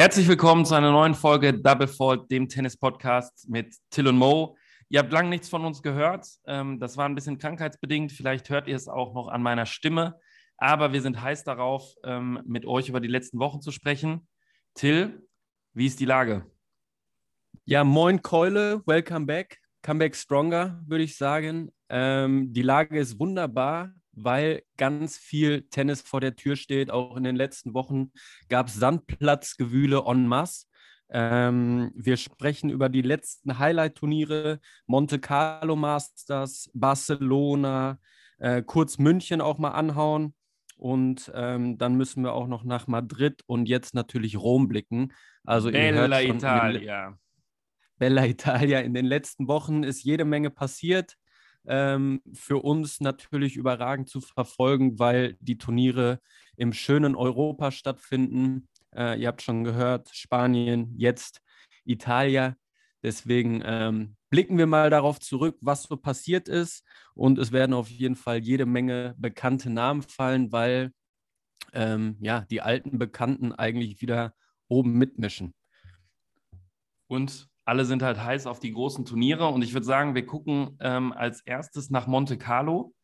Herzlich willkommen zu einer neuen Folge Double Fault, dem Tennis-Podcast mit Till und Mo. Ihr habt lange nichts von uns gehört. Ähm, das war ein bisschen krankheitsbedingt. Vielleicht hört ihr es auch noch an meiner Stimme. Aber wir sind heiß darauf, ähm, mit euch über die letzten Wochen zu sprechen. Till, wie ist die Lage? Ja, moin Keule, welcome back. Come back stronger, würde ich sagen. Ähm, die Lage ist wunderbar weil ganz viel Tennis vor der Tür steht. Auch in den letzten Wochen gab es Sandplatzgewühle en masse. Ähm, wir sprechen über die letzten Highlight-Turniere, Monte Carlo Masters, Barcelona, äh, kurz München auch mal anhauen. Und ähm, dann müssen wir auch noch nach Madrid und jetzt natürlich Rom blicken. Also Bella Italia. Bella Italia. In den letzten Wochen ist jede Menge passiert ähm, für uns natürlich überragend zu verfolgen, weil die Turniere im schönen Europa stattfinden. Äh, ihr habt schon gehört, Spanien, jetzt Italien. Deswegen ähm, blicken wir mal darauf zurück, was so passiert ist. Und es werden auf jeden Fall jede Menge bekannte Namen fallen, weil ähm, ja, die alten Bekannten eigentlich wieder oben mitmischen. Und alle sind halt heiß auf die großen Turniere und ich würde sagen, wir gucken ähm, als erstes nach Monte Carlo,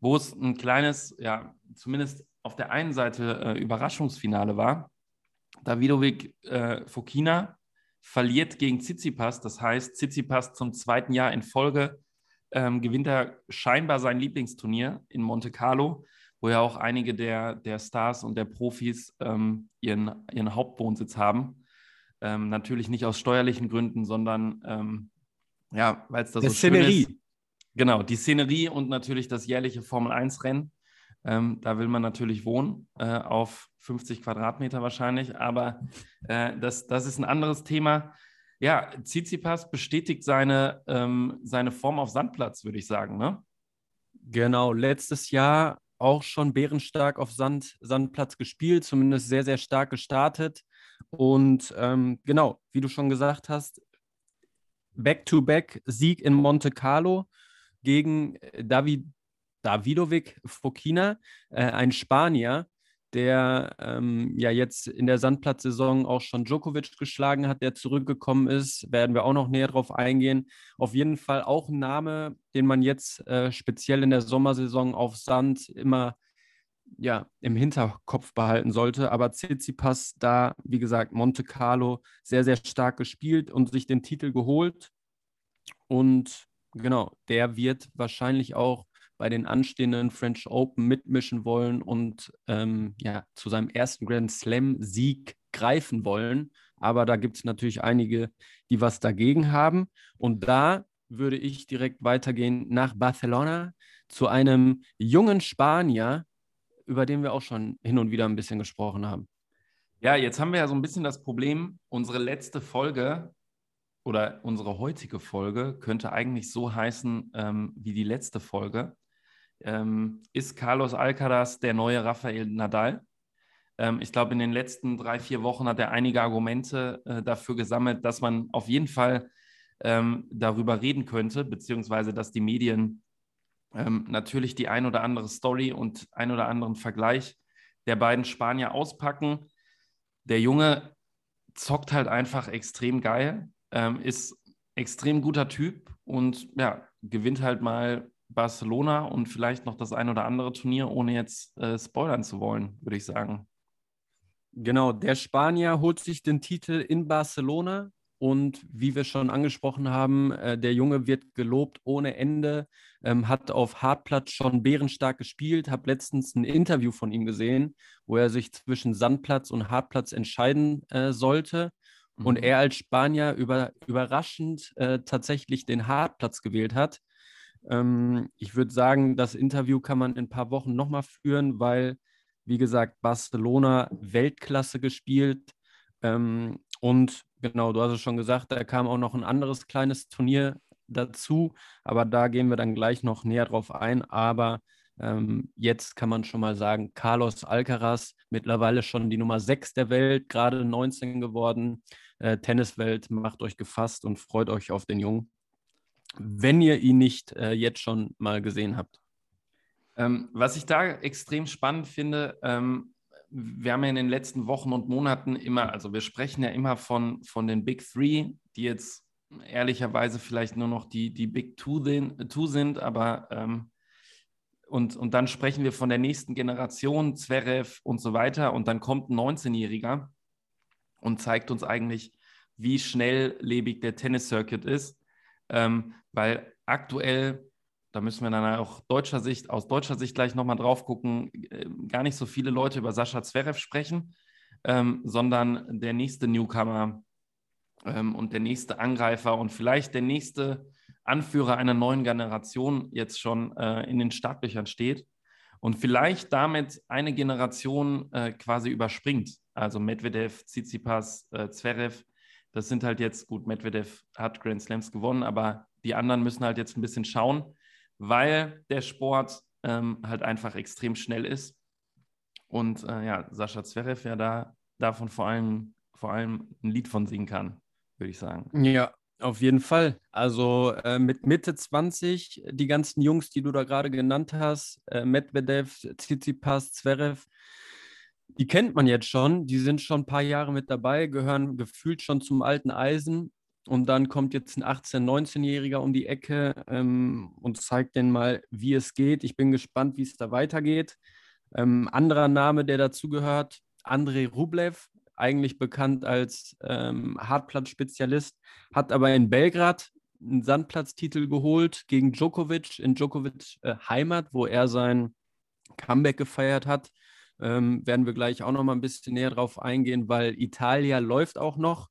wo es ein kleines, ja, zumindest auf der einen Seite äh, Überraschungsfinale war. Davidovic äh, Fokina verliert gegen Tsitsipas, das heißt, Tsitsipas zum zweiten Jahr in Folge ähm, gewinnt er scheinbar sein Lieblingsturnier in Monte Carlo, wo ja auch einige der, der Stars und der Profis ähm, ihren, ihren Hauptwohnsitz haben. Ähm, natürlich nicht aus steuerlichen Gründen, sondern ähm, ja, weil es da so Szenerie. schön ist. Genau, die Szenerie und natürlich das jährliche Formel-1-Rennen. Ähm, da will man natürlich wohnen, äh, auf 50 Quadratmeter wahrscheinlich, aber äh, das, das ist ein anderes Thema. Ja, Tsitsipas bestätigt seine, ähm, seine Form auf Sandplatz, würde ich sagen, ne? Genau, letztes Jahr auch schon bärenstark auf Sand, Sandplatz gespielt, zumindest sehr, sehr stark gestartet. Und ähm, genau, wie du schon gesagt hast, Back-to-Back-Sieg in Monte Carlo gegen äh, David, Davidovic Fokina, äh, ein Spanier, der ähm, ja jetzt in der Sandplatzsaison auch schon Djokovic geschlagen hat, der zurückgekommen ist. Werden wir auch noch näher drauf eingehen. Auf jeden Fall auch ein Name, den man jetzt äh, speziell in der Sommersaison auf Sand immer ja, im Hinterkopf behalten sollte. Aber Tsitsipas da, wie gesagt, Monte Carlo sehr, sehr stark gespielt und sich den Titel geholt. Und genau, der wird wahrscheinlich auch bei den anstehenden French Open mitmischen wollen und ähm, ja, zu seinem ersten Grand Slam-Sieg greifen wollen. Aber da gibt es natürlich einige, die was dagegen haben. Und da würde ich direkt weitergehen nach Barcelona zu einem jungen Spanier, über den wir auch schon hin und wieder ein bisschen gesprochen haben. Ja, jetzt haben wir ja so ein bisschen das Problem, unsere letzte Folge oder unsere heutige Folge könnte eigentlich so heißen ähm, wie die letzte Folge. Ähm, ist Carlos Alcaraz der neue Rafael Nadal? Ähm, ich glaube, in den letzten drei, vier Wochen hat er einige Argumente äh, dafür gesammelt, dass man auf jeden Fall ähm, darüber reden könnte, beziehungsweise dass die Medien ähm, natürlich die ein oder andere Story und ein oder anderen Vergleich der beiden Spanier auspacken. Der Junge zockt halt einfach extrem geil, ähm, ist extrem guter Typ und ja, gewinnt halt mal Barcelona und vielleicht noch das ein oder andere Turnier, ohne jetzt äh, spoilern zu wollen, würde ich sagen. Genau, der Spanier holt sich den Titel in Barcelona und wie wir schon angesprochen haben, äh, der Junge wird gelobt ohne Ende, ähm, hat auf Hartplatz schon bärenstark gespielt, habe letztens ein Interview von ihm gesehen, wo er sich zwischen Sandplatz und Hartplatz entscheiden äh, sollte. Mhm. Und er als Spanier über, überraschend äh, tatsächlich den Hartplatz gewählt hat. Ähm, ich würde sagen, das Interview kann man in ein paar Wochen nochmal führen, weil, wie gesagt, Barcelona Weltklasse gespielt. Ähm, und genau, du hast es schon gesagt, da kam auch noch ein anderes kleines Turnier dazu, aber da gehen wir dann gleich noch näher drauf ein. Aber ähm, jetzt kann man schon mal sagen, Carlos Alcaraz, mittlerweile schon die Nummer 6 der Welt, gerade 19 geworden. Äh, Tenniswelt, macht euch gefasst und freut euch auf den Jungen. wenn ihr ihn nicht äh, jetzt schon mal gesehen habt. Ähm, was ich da extrem spannend finde, ähm, wir haben ja in den letzten Wochen und Monaten immer, also wir sprechen ja immer von, von den Big Three, die jetzt ehrlicherweise vielleicht nur noch die, die Big Two, den, two sind, aber ähm, und, und dann sprechen wir von der nächsten Generation, Zverev und so weiter. Und dann kommt ein 19-Jähriger und zeigt uns eigentlich, wie schnelllebig der Tennis-Circuit ist. Ähm, weil aktuell, da müssen wir dann auch deutscher Sicht, aus deutscher Sicht gleich nochmal drauf gucken, äh, gar nicht so viele Leute über Sascha Zverev sprechen, ähm, sondern der nächste Newcomer ähm, und der nächste Angreifer und vielleicht der nächste Anführer einer neuen Generation jetzt schon äh, in den Startlöchern steht und vielleicht damit eine Generation äh, quasi überspringt. Also Medvedev, Tsitsipas, äh, Zverev, das sind halt jetzt, gut, Medvedev hat Grand Slams gewonnen, aber die anderen müssen halt jetzt ein bisschen schauen, weil der Sport ähm, halt einfach extrem schnell ist. Und äh, ja, Sascha Zverev ja da davon vor allem, vor allem ein Lied von singen kann, würde ich sagen. Ja, auf jeden Fall. Also äh, mit Mitte 20, die ganzen Jungs, die du da gerade genannt hast, äh, Medvedev, Tsitsipas, Zverev, die kennt man jetzt schon. Die sind schon ein paar Jahre mit dabei, gehören gefühlt schon zum alten Eisen. Und dann kommt jetzt ein 18-, 19-Jähriger um die Ecke ähm, und zeigt denen mal, wie es geht. Ich bin gespannt, wie es da weitergeht. Ähm, anderer Name, der dazugehört, Andrei Rublev, eigentlich bekannt als ähm, Hartplatz-Spezialist, hat aber in Belgrad einen Sandplatztitel geholt gegen Djokovic in Djokovic äh, Heimat, wo er sein Comeback gefeiert hat. Ähm, werden wir gleich auch noch mal ein bisschen näher drauf eingehen, weil Italia läuft auch noch.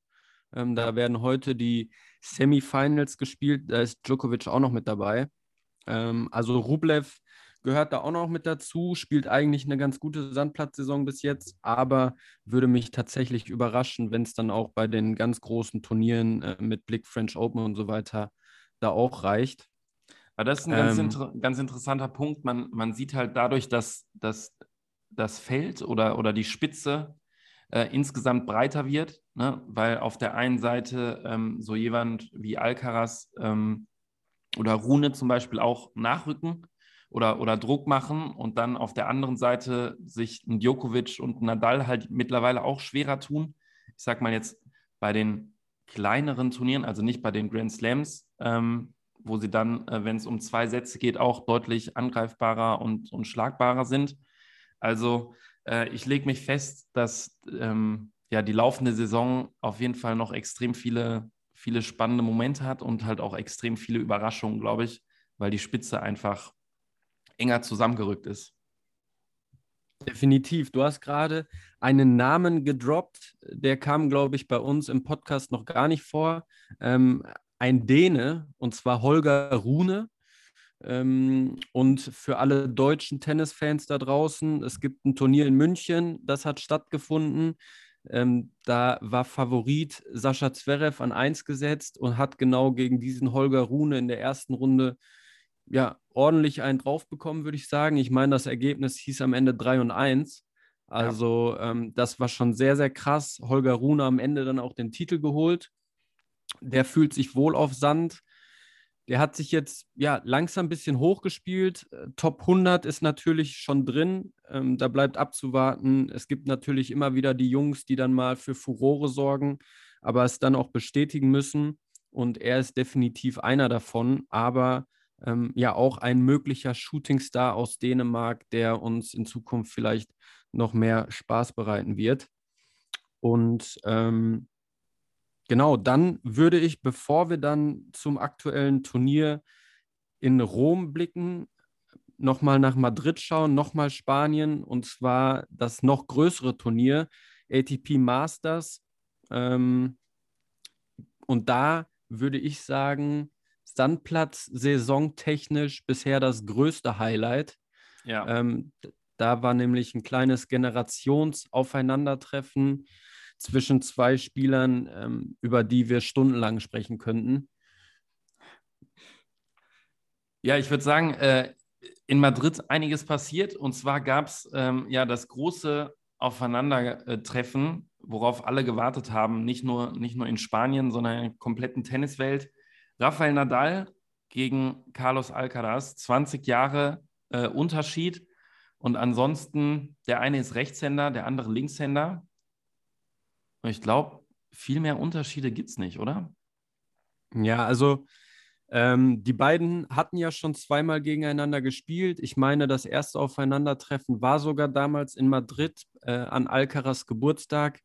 Ähm, da werden heute die Semifinals gespielt. Da ist Djokovic auch noch mit dabei. Ähm, also Rublev gehört da auch noch mit dazu, spielt eigentlich eine ganz gute Sandplatzsaison bis jetzt, aber würde mich tatsächlich überraschen, wenn es dann auch bei den ganz großen Turnieren äh, mit Blick French Open und so weiter da auch reicht. Aber das ist ein ganz, ähm, inter ganz interessanter Punkt. Man, man sieht halt dadurch, dass, dass das Feld oder, oder die Spitze äh, insgesamt breiter wird, ne? weil auf der einen Seite ähm, so jemand wie Alcaraz ähm, oder Rune zum Beispiel auch nachrücken oder, oder Druck machen und dann auf der anderen Seite sich ein Djokovic und ein Nadal halt mittlerweile auch schwerer tun. Ich sag mal jetzt bei den kleineren Turnieren, also nicht bei den Grand Slams, ähm, wo sie dann, äh, wenn es um zwei Sätze geht, auch deutlich angreifbarer und, und schlagbarer sind. Also äh, ich lege mich fest, dass ähm, ja, die laufende Saison auf jeden Fall noch extrem viele, viele spannende Momente hat und halt auch extrem viele Überraschungen, glaube ich, weil die Spitze einfach enger zusammengerückt ist. Definitiv. Du hast gerade einen Namen gedroppt, der kam, glaube ich, bei uns im Podcast noch gar nicht vor. Ähm, ein Däne, und zwar Holger Rune. Ähm, und für alle deutschen Tennisfans da draußen, es gibt ein Turnier in München, das hat stattgefunden. Ähm, da war Favorit Sascha Zverev an 1 gesetzt und hat genau gegen diesen Holger Rune in der ersten Runde ja, ordentlich einen drauf bekommen, würde ich sagen. Ich meine, das Ergebnis hieß am Ende 3 und 1. Also ja. ähm, das war schon sehr, sehr krass. Holger Rune am Ende dann auch den Titel geholt. Der fühlt sich wohl auf Sand. Der hat sich jetzt ja langsam ein bisschen hochgespielt. Äh, Top 100 ist natürlich schon drin. Ähm, da bleibt abzuwarten. Es gibt natürlich immer wieder die Jungs, die dann mal für Furore sorgen, aber es dann auch bestätigen müssen. Und er ist definitiv einer davon. Aber ähm, ja auch ein möglicher Shootingstar aus Dänemark, der uns in Zukunft vielleicht noch mehr Spaß bereiten wird. Und ähm, genau, dann würde ich, bevor wir dann zum aktuellen Turnier in Rom blicken, nochmal nach Madrid schauen, nochmal Spanien und zwar das noch größere Turnier, ATP Masters. Ähm, und da würde ich sagen, Sandplatz saisontechnisch bisher das größte Highlight. Ja. Ähm, da war nämlich ein kleines Generationsaufeinandertreffen zwischen zwei Spielern, ähm, über die wir stundenlang sprechen könnten. Ja, ich würde sagen, äh, in Madrid einiges passiert. Und zwar gab es ähm, ja das große Aufeinandertreffen, worauf alle gewartet haben, nicht nur, nicht nur in Spanien, sondern in der kompletten Tenniswelt. Rafael Nadal gegen Carlos Alcaraz. 20 Jahre äh, Unterschied. Und ansonsten, der eine ist Rechtshänder, der andere Linkshänder. Und ich glaube, viel mehr Unterschiede gibt es nicht, oder? Ja, also ähm, die beiden hatten ja schon zweimal gegeneinander gespielt. Ich meine, das erste Aufeinandertreffen war sogar damals in Madrid äh, an Alcaraz Geburtstag,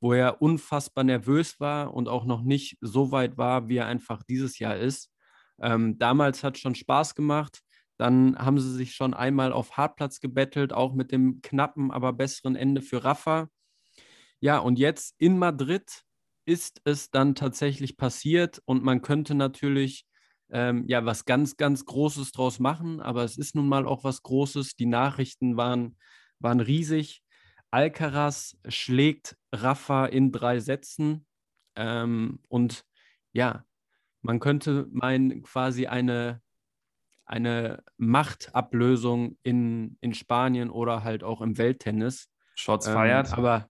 wo er unfassbar nervös war und auch noch nicht so weit war, wie er einfach dieses Jahr ist. Ähm, damals hat schon Spaß gemacht. Dann haben sie sich schon einmal auf Hartplatz gebettelt, auch mit dem knappen, aber besseren Ende für Rafa. Ja, und jetzt in Madrid ist es dann tatsächlich passiert und man könnte natürlich ähm, ja was ganz, ganz Großes draus machen, aber es ist nun mal auch was Großes. Die Nachrichten waren, waren riesig. Alcaraz schlägt Rafa in drei Sätzen ähm, und ja, man könnte meinen, quasi eine, eine Machtablösung in, in Spanien oder halt auch im Welttennis. Shots ähm, feiert. Aber,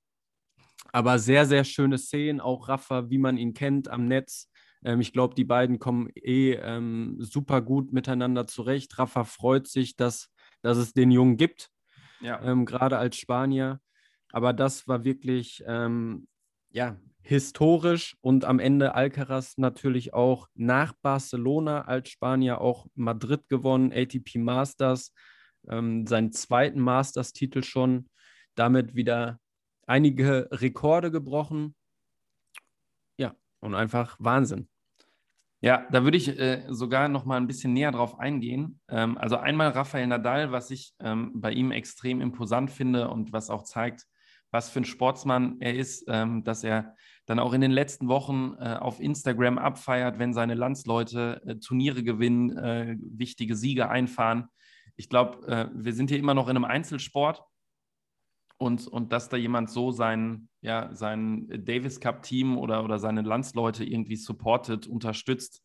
aber sehr, sehr schöne Szenen. Auch Rafa, wie man ihn kennt, am Netz. Ähm, ich glaube, die beiden kommen eh ähm, super gut miteinander zurecht. Rafa freut sich, dass, dass es den Jungen gibt, ja. ähm, gerade als Spanier. Aber das war wirklich ähm, ja, historisch und am Ende Alcaraz natürlich auch nach Barcelona als Spanier auch Madrid gewonnen, ATP Masters, ähm, seinen zweiten Masters-Titel schon, damit wieder einige Rekorde gebrochen. Und einfach Wahnsinn. Ja, da würde ich äh, sogar noch mal ein bisschen näher drauf eingehen. Ähm, also einmal Rafael Nadal, was ich ähm, bei ihm extrem imposant finde und was auch zeigt, was für ein Sportsmann er ist, ähm, dass er dann auch in den letzten Wochen äh, auf Instagram abfeiert, wenn seine Landsleute äh, Turniere gewinnen, äh, wichtige Siege einfahren. Ich glaube, äh, wir sind hier immer noch in einem Einzelsport und, und dass da jemand so sein, ja, sein Davis Cup-Team oder, oder seine Landsleute irgendwie supportet, unterstützt,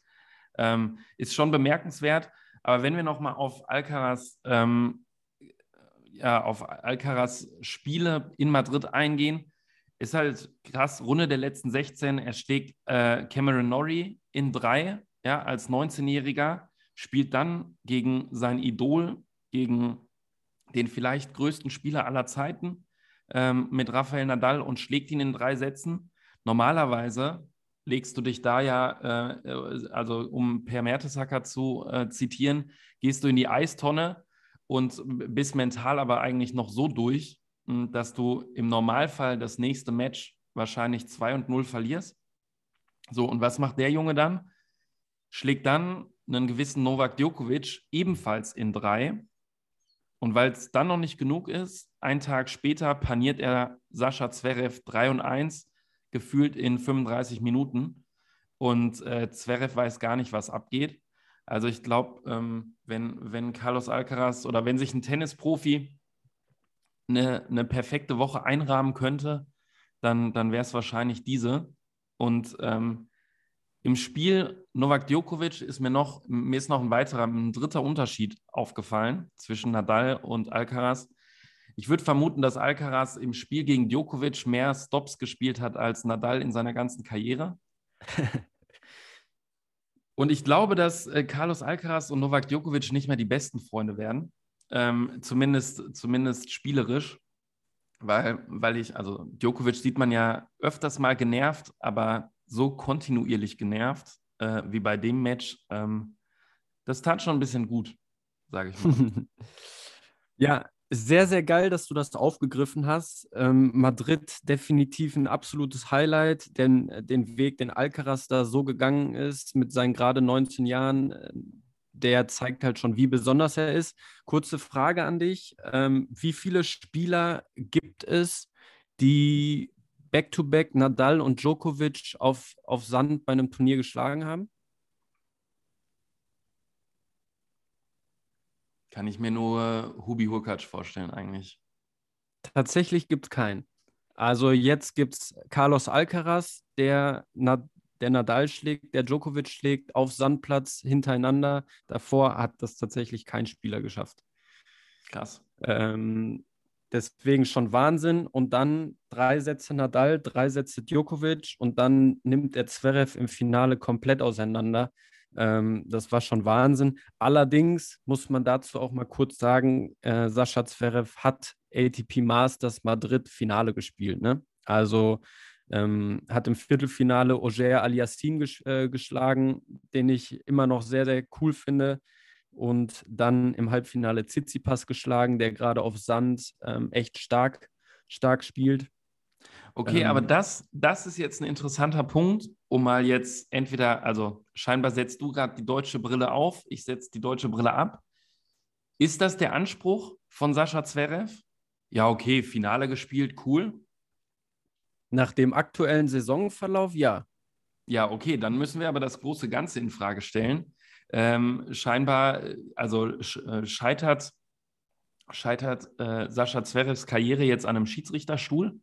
ähm, ist schon bemerkenswert. Aber wenn wir nochmal auf Alcaraz, ähm, ja, auf Alcaraz Spiele in Madrid eingehen, ist halt krass, Runde der letzten 16, er schlägt äh, Cameron Norrie in drei, ja, als 19-Jähriger, spielt dann gegen sein Idol, gegen den vielleicht größten Spieler aller Zeiten ähm, mit Rafael Nadal und schlägt ihn in drei Sätzen. Normalerweise legst du dich da ja, äh, also um Per Mertesacker zu äh, zitieren, gehst du in die Eistonne und bist mental aber eigentlich noch so durch, hm, dass du im Normalfall das nächste Match wahrscheinlich 2 und 0 verlierst. So, und was macht der Junge dann? Schlägt dann einen gewissen Novak Djokovic ebenfalls in drei und weil es dann noch nicht genug ist, einen Tag später paniert er Sascha Zverev 3 und 1, gefühlt in 35 Minuten. Und äh, Zverev weiß gar nicht, was abgeht. Also ich glaube, ähm, wenn, wenn Carlos Alcaraz oder wenn sich ein Tennisprofi eine, eine perfekte Woche einrahmen könnte, dann, dann wäre es wahrscheinlich diese. Und ähm, im Spiel Novak Djokovic ist mir noch, mir ist noch ein weiterer, ein dritter Unterschied aufgefallen zwischen Nadal und Alcaraz. Ich würde vermuten, dass Alcaraz im Spiel gegen Djokovic mehr Stops gespielt hat als Nadal in seiner ganzen Karriere. und ich glaube, dass äh, Carlos Alcaraz und Novak Djokovic nicht mehr die besten Freunde werden. Ähm, zumindest, zumindest spielerisch. Weil, weil ich, also Djokovic sieht man ja öfters mal genervt, aber so kontinuierlich genervt äh, wie bei dem Match. Ähm, das tat schon ein bisschen gut, sage ich mal. ja, sehr, sehr geil, dass du das aufgegriffen hast. Ähm, Madrid definitiv ein absolutes Highlight, denn äh, den Weg, den Alcaraz da so gegangen ist mit seinen gerade 19 Jahren, äh, der zeigt halt schon, wie besonders er ist. Kurze Frage an dich. Ähm, wie viele Spieler gibt es, die Back-to-Back Nadal und Djokovic auf, auf Sand bei einem Turnier geschlagen haben? Kann ich mir nur Hubi Hurkacz vorstellen, eigentlich. Tatsächlich gibt es keinen. Also jetzt gibt es Carlos Alcaraz, der, Na der Nadal schlägt, der Djokovic schlägt auf Sandplatz hintereinander. Davor hat das tatsächlich kein Spieler geschafft. Krass. Ähm, Deswegen schon Wahnsinn. Und dann drei Sätze Nadal, drei Sätze Djokovic und dann nimmt er Zverev im Finale komplett auseinander. Ähm, das war schon Wahnsinn. Allerdings muss man dazu auch mal kurz sagen, äh, Sascha Zverev hat ATP Masters Madrid Finale gespielt. Ne? Also ähm, hat im Viertelfinale Auger Aliassim ges äh, geschlagen, den ich immer noch sehr, sehr cool finde. Und dann im Halbfinale Tsitsipas geschlagen, der gerade auf Sand ähm, echt stark, stark spielt. Okay, ähm, aber das, das ist jetzt ein interessanter Punkt, um mal jetzt entweder, also scheinbar setzt du gerade die deutsche Brille auf, ich setze die deutsche Brille ab. Ist das der Anspruch von Sascha Zverev? Ja, okay, Finale gespielt, cool. Nach dem aktuellen Saisonverlauf, ja. Ja, okay, dann müssen wir aber das große Ganze in Frage stellen. Ähm, scheinbar, also äh, scheitert, scheitert äh, Sascha Zverevs Karriere jetzt an einem Schiedsrichterstuhl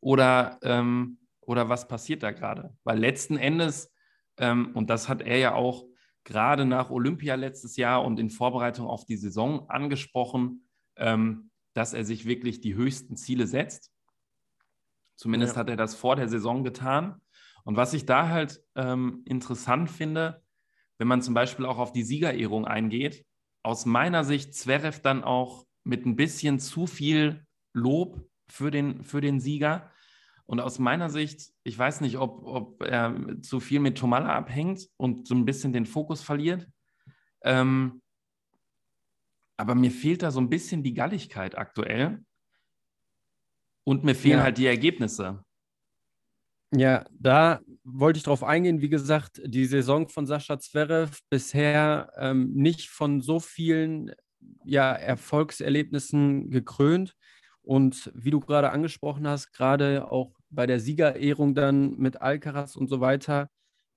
oder, ähm, oder was passiert da gerade? Weil letzten Endes, ähm, und das hat er ja auch gerade nach Olympia letztes Jahr und in Vorbereitung auf die Saison angesprochen, ähm, dass er sich wirklich die höchsten Ziele setzt. Zumindest ja. hat er das vor der Saison getan. Und was ich da halt ähm, interessant finde, wenn man zum Beispiel auch auf die Siegerehrung eingeht, aus meiner Sicht Zverev dann auch mit ein bisschen zu viel Lob für den, für den Sieger. Und aus meiner Sicht, ich weiß nicht, ob, ob er zu viel mit Tomala abhängt und so ein bisschen den Fokus verliert. Ähm, aber mir fehlt da so ein bisschen die Galligkeit aktuell. Und mir fehlen ja. halt die Ergebnisse. Ja, da wollte ich drauf eingehen. Wie gesagt, die Saison von Sascha Zverev bisher ähm, nicht von so vielen ja, Erfolgserlebnissen gekrönt. Und wie du gerade angesprochen hast, gerade auch bei der Siegerehrung dann mit Alcaraz und so weiter,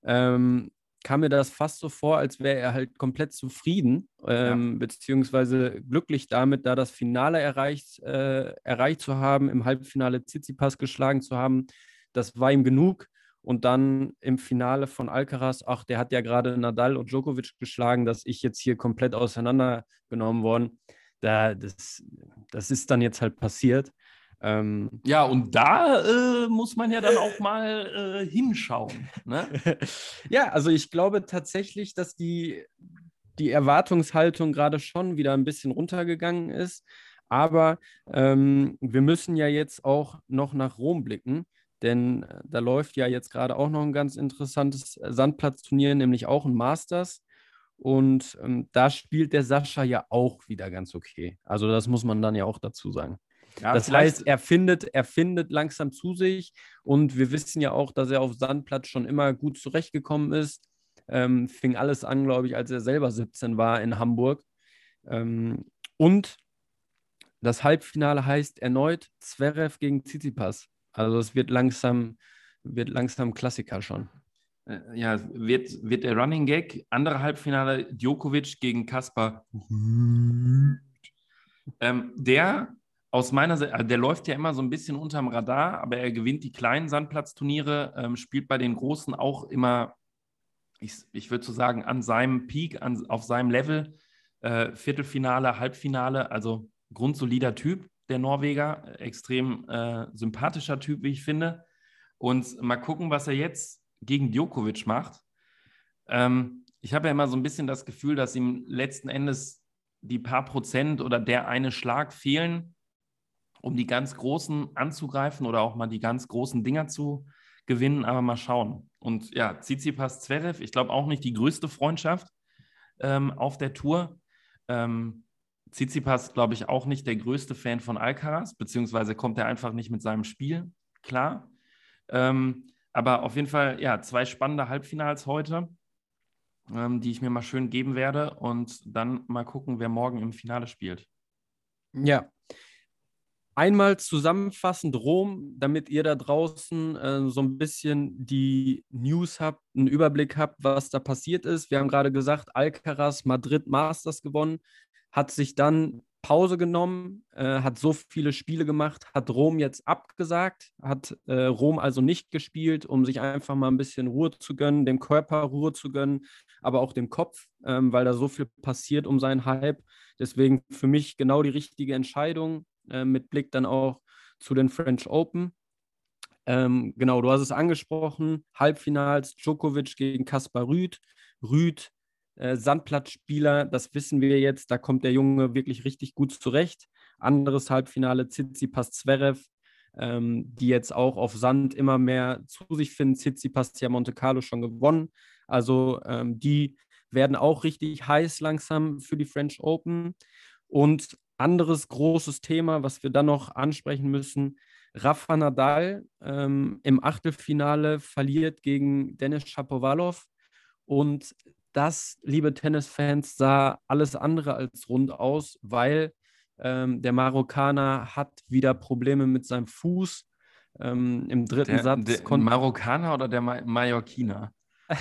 ähm, kam mir das fast so vor, als wäre er halt komplett zufrieden, ähm, ja. beziehungsweise glücklich damit, da das Finale erreicht, äh, erreicht zu haben, im Halbfinale Tsitsipas geschlagen zu haben. Das war ihm genug. Und dann im Finale von Alcaraz, ach, der hat ja gerade Nadal und Djokovic geschlagen, dass ich jetzt hier komplett auseinandergenommen worden. Da, das, das ist dann jetzt halt passiert. Ähm, ja, und da äh, muss man ja dann auch mal äh, hinschauen. Ne? ja, also ich glaube tatsächlich, dass die, die Erwartungshaltung gerade schon wieder ein bisschen runtergegangen ist. Aber ähm, wir müssen ja jetzt auch noch nach Rom blicken, denn äh, da läuft ja jetzt gerade auch noch ein ganz interessantes Sandplatzturnier, nämlich auch ein Masters. Und ähm, da spielt der Sascha ja auch wieder ganz okay. Also das muss man dann ja auch dazu sagen. Ja, das heißt, er findet, er findet langsam zu sich und wir wissen ja auch, dass er auf Sandplatz schon immer gut zurechtgekommen ist. Ähm, fing alles an, glaube ich, als er selber 17 war in Hamburg. Ähm, und das Halbfinale heißt erneut Zverev gegen Tsitsipas. Also es wird langsam, wird langsam Klassiker schon. Äh, ja, wird, wird der Running Gag, andere Halbfinale Djokovic gegen Kaspar. Ähm, der aus meiner Sicht, also der läuft ja immer so ein bisschen unterm Radar, aber er gewinnt die kleinen Sandplatzturniere, ähm, spielt bei den großen auch immer, ich, ich würde so sagen, an seinem Peak, an, auf seinem Level, äh, Viertelfinale, Halbfinale, also grundsolider Typ, der Norweger, extrem äh, sympathischer Typ, wie ich finde. Und mal gucken, was er jetzt gegen Djokovic macht. Ähm, ich habe ja immer so ein bisschen das Gefühl, dass ihm letzten Endes die paar Prozent oder der eine Schlag fehlen, um die ganz Großen anzugreifen oder auch mal die ganz großen Dinger zu gewinnen, aber mal schauen. Und ja, Tsitsipas Zverev, ich glaube auch nicht die größte Freundschaft ähm, auf der Tour. Ähm, Tsitsipas, glaube ich, auch nicht der größte Fan von Alcaraz, beziehungsweise kommt er einfach nicht mit seinem Spiel klar. Ähm, aber auf jeden Fall, ja, zwei spannende Halbfinals heute, ähm, die ich mir mal schön geben werde und dann mal gucken, wer morgen im Finale spielt. Ja, Einmal zusammenfassend Rom, damit ihr da draußen äh, so ein bisschen die News habt, einen Überblick habt, was da passiert ist. Wir haben gerade gesagt, Alcaraz Madrid Masters gewonnen, hat sich dann Pause genommen, äh, hat so viele Spiele gemacht, hat Rom jetzt abgesagt, hat äh, Rom also nicht gespielt, um sich einfach mal ein bisschen Ruhe zu gönnen, dem Körper Ruhe zu gönnen, aber auch dem Kopf, ähm, weil da so viel passiert um seinen Hype. Deswegen für mich genau die richtige Entscheidung äh, mit Blick dann auch zu den French Open. Ähm, genau, du hast es angesprochen, Halbfinals Djokovic gegen Kaspar Rüd. Rüd Äh, Sandplatzspieler, das wissen wir jetzt, da kommt der Junge wirklich richtig gut zurecht. Anderes Halbfinale, Tsitsipas Zverev, ähm, die jetzt auch auf Sand immer mehr zu sich finden. Tsitsipas ja Monte Carlo schon gewonnen. Also ähm, die werden auch richtig heiß langsam für die French Open. Und anderes großes Thema, was wir dann noch ansprechen müssen, Rafa Nadal ähm, im Achtelfinale verliert gegen Dennis Shapovalov. Und das, liebe Tennisfans, sah alles andere als rund aus, weil ähm, der Marokkaner hat wieder Probleme mit seinem Fuß. Ähm, Im dritten der, Satz. Der Marokkaner oder der Ma Mallorquiner?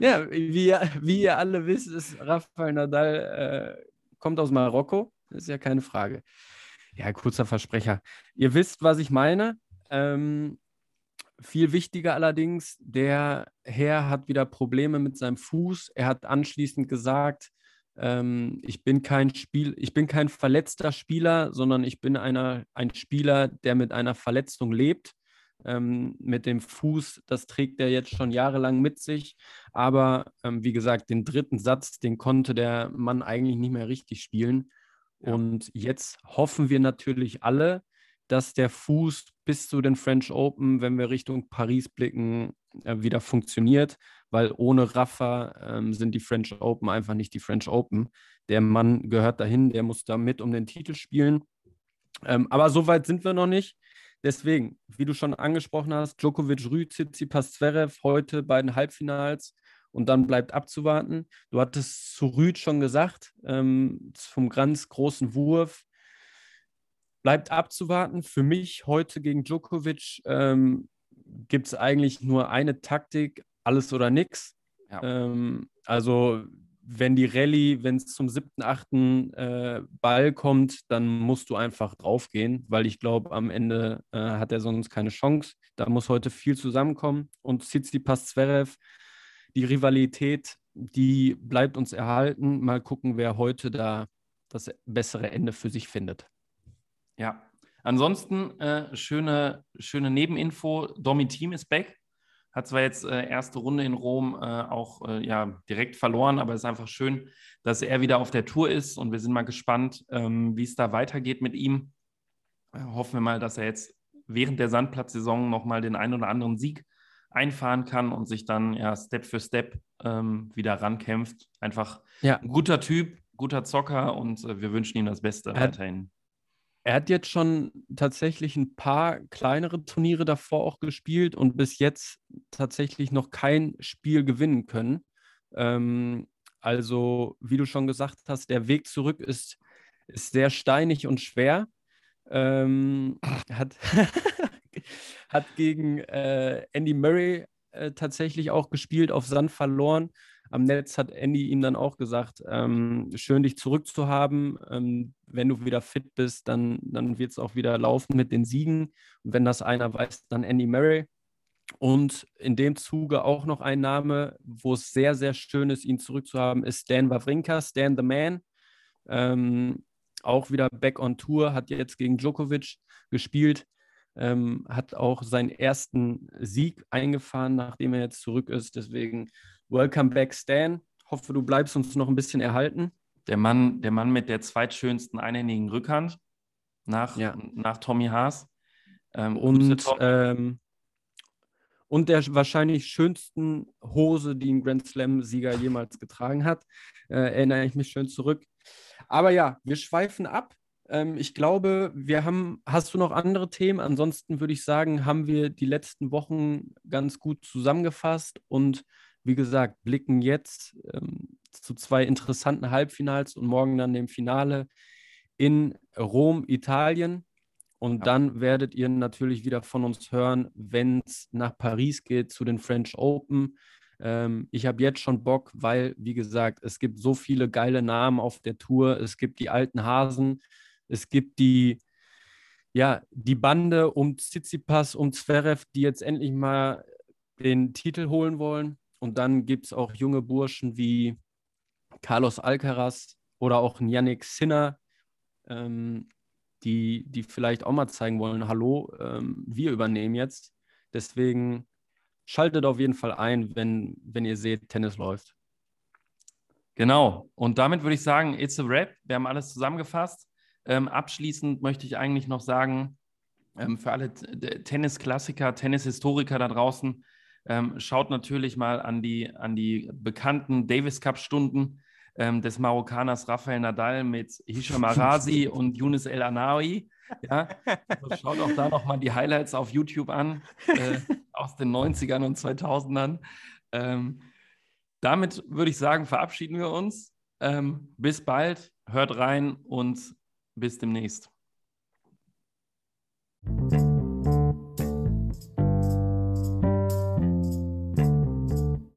ja, wie, wie ihr alle wisst, ist Rafael Nadal, äh, kommt aus Marokko. ist ja keine Frage. Ja, kurzer Versprecher. Ihr wisst, was ich meine. Ähm, viel wichtiger allerdings, der Herr hat wieder Probleme mit seinem Fuß. Er hat anschließend gesagt, ähm, ich bin kein Spiel, ich bin kein verletzter Spieler, sondern ich bin einer, ein Spieler, der mit einer Verletzung lebt. Ähm, mit dem Fuß, das trägt er jetzt schon jahrelang mit sich. Aber ähm, wie gesagt, den dritten Satz, den konnte der Mann eigentlich nicht mehr richtig spielen. Ja. Und jetzt hoffen wir natürlich alle, dass der Fuß bis zu den French Open, wenn wir Richtung Paris blicken, äh, wieder funktioniert, weil ohne Rafa ähm, sind die French Open einfach nicht die French Open. Der Mann gehört dahin, der muss da mit um den Titel spielen. Ähm, aber so weit sind wir noch nicht. Deswegen, wie du schon angesprochen hast, Djokovic, Rü, Tsitsipas, Zverev heute bei den Halbfinals und dann bleibt abzuwarten. Du hattest zu Rüd schon gesagt, ähm, vom ganz großen Wurf. Bleibt abzuwarten. Für mich heute gegen Djokovic ähm, gibt es eigentlich nur eine Taktik, alles oder nichts. Ja. Ähm, also wenn die Rallye, wenn es zum siebten, achten äh, Ball kommt, dann musst du einfach draufgehen, weil ich glaube, am Ende äh, hat er sonst keine Chance. Da muss heute viel zusammenkommen. Und Tsitsipas Zverev, die Rivalität, die bleibt uns erhalten. Mal gucken, wer heute da das bessere Ende für sich findet. Ja, ansonsten äh, schöne, schöne Nebeninfo. Domi Team ist back. Hat zwar jetzt äh, erste Runde in Rom äh, auch äh, ja, direkt verloren, aber es ist einfach schön, dass er wieder auf der Tour ist und wir sind mal gespannt, ähm, wie es da weitergeht mit ihm. Äh, hoffen wir mal, dass er jetzt während der Sandplatzsaison nochmal den einen oder anderen Sieg einfahren kann und sich dann ja Step für Step ähm, wieder rankämpft. Einfach ja. ein guter Typ, guter Zocker und äh, wir wünschen ihm das Beste er weiterhin. Er hat jetzt schon tatsächlich ein paar kleinere Turniere davor auch gespielt und bis jetzt tatsächlich noch kein Spiel gewinnen können. Ähm, also, wie du schon gesagt hast, der Weg zurück ist, ist sehr steinig und schwer. Ähm, hat, hat gegen äh, Andy Murray äh, tatsächlich auch gespielt, auf Sand verloren am Netz hat Andy ihm dann auch gesagt, ähm, schön dich zurückzuhaben. Ähm, wenn du wieder fit bist, dann, dann wird es auch wieder laufen mit den Siegen. Und wenn das einer weiß, dann Andy Murray. Und in dem Zuge auch noch ein Name, wo es sehr, sehr schön ist, ihn zurückzuhaben, ist Stan Wawrinka, Stan the Man. Ähm, auch wieder back on Tour, hat jetzt gegen Djokovic gespielt, ähm, hat auch seinen ersten Sieg eingefahren, nachdem er jetzt zurück ist. Deswegen Welcome back, Stan. Hoffe, du bleibst uns noch ein bisschen erhalten. Der Mann, der Mann mit der zweitschönsten einhändigen Rückhand nach, ja. nach Tommy Haas. Ähm, und, ähm, und der wahrscheinlich schönsten Hose, die ein Grand Slam-Sieger jemals getragen hat. Äh, erinnere ich mich schön zurück. Aber ja, wir schweifen ab. Ähm, ich glaube, wir haben, hast du noch andere Themen? Ansonsten würde ich sagen, haben wir die letzten Wochen ganz gut zusammengefasst und wie gesagt, blicken jetzt ähm, zu zwei interessanten Halbfinals und morgen dann dem Finale in Rom, Italien. Und ja. dann werdet ihr natürlich wieder von uns hören, wenn es nach Paris geht zu den French Open. Ähm, ich habe jetzt schon Bock, weil, wie gesagt, es gibt so viele geile Namen auf der Tour. Es gibt die alten Hasen, es gibt die, ja, die Bande um Tsitsipas, um Zverev, die jetzt endlich mal den Titel holen wollen. Und dann gibt es auch junge Burschen wie Carlos Alcaraz oder auch Yannick Sinner, ähm, die, die vielleicht auch mal zeigen wollen, hallo, ähm, wir übernehmen jetzt. Deswegen schaltet auf jeden Fall ein, wenn, wenn ihr seht, Tennis läuft. Genau. Und damit würde ich sagen, it's a wrap. Wir haben alles zusammengefasst. Ähm, abschließend möchte ich eigentlich noch sagen, ähm, für alle Tennisklassiker, Tennishistoriker da draußen, ähm, schaut natürlich mal an die, an die bekannten Davis Cup-Stunden ähm, des Marokkaners Rafael Nadal mit Hisham Arazi und Yunus El Anawi. Ja, also schaut auch da nochmal die Highlights auf YouTube an, äh, aus den 90ern und 2000ern. Ähm, damit würde ich sagen, verabschieden wir uns. Ähm, bis bald, hört rein und bis demnächst.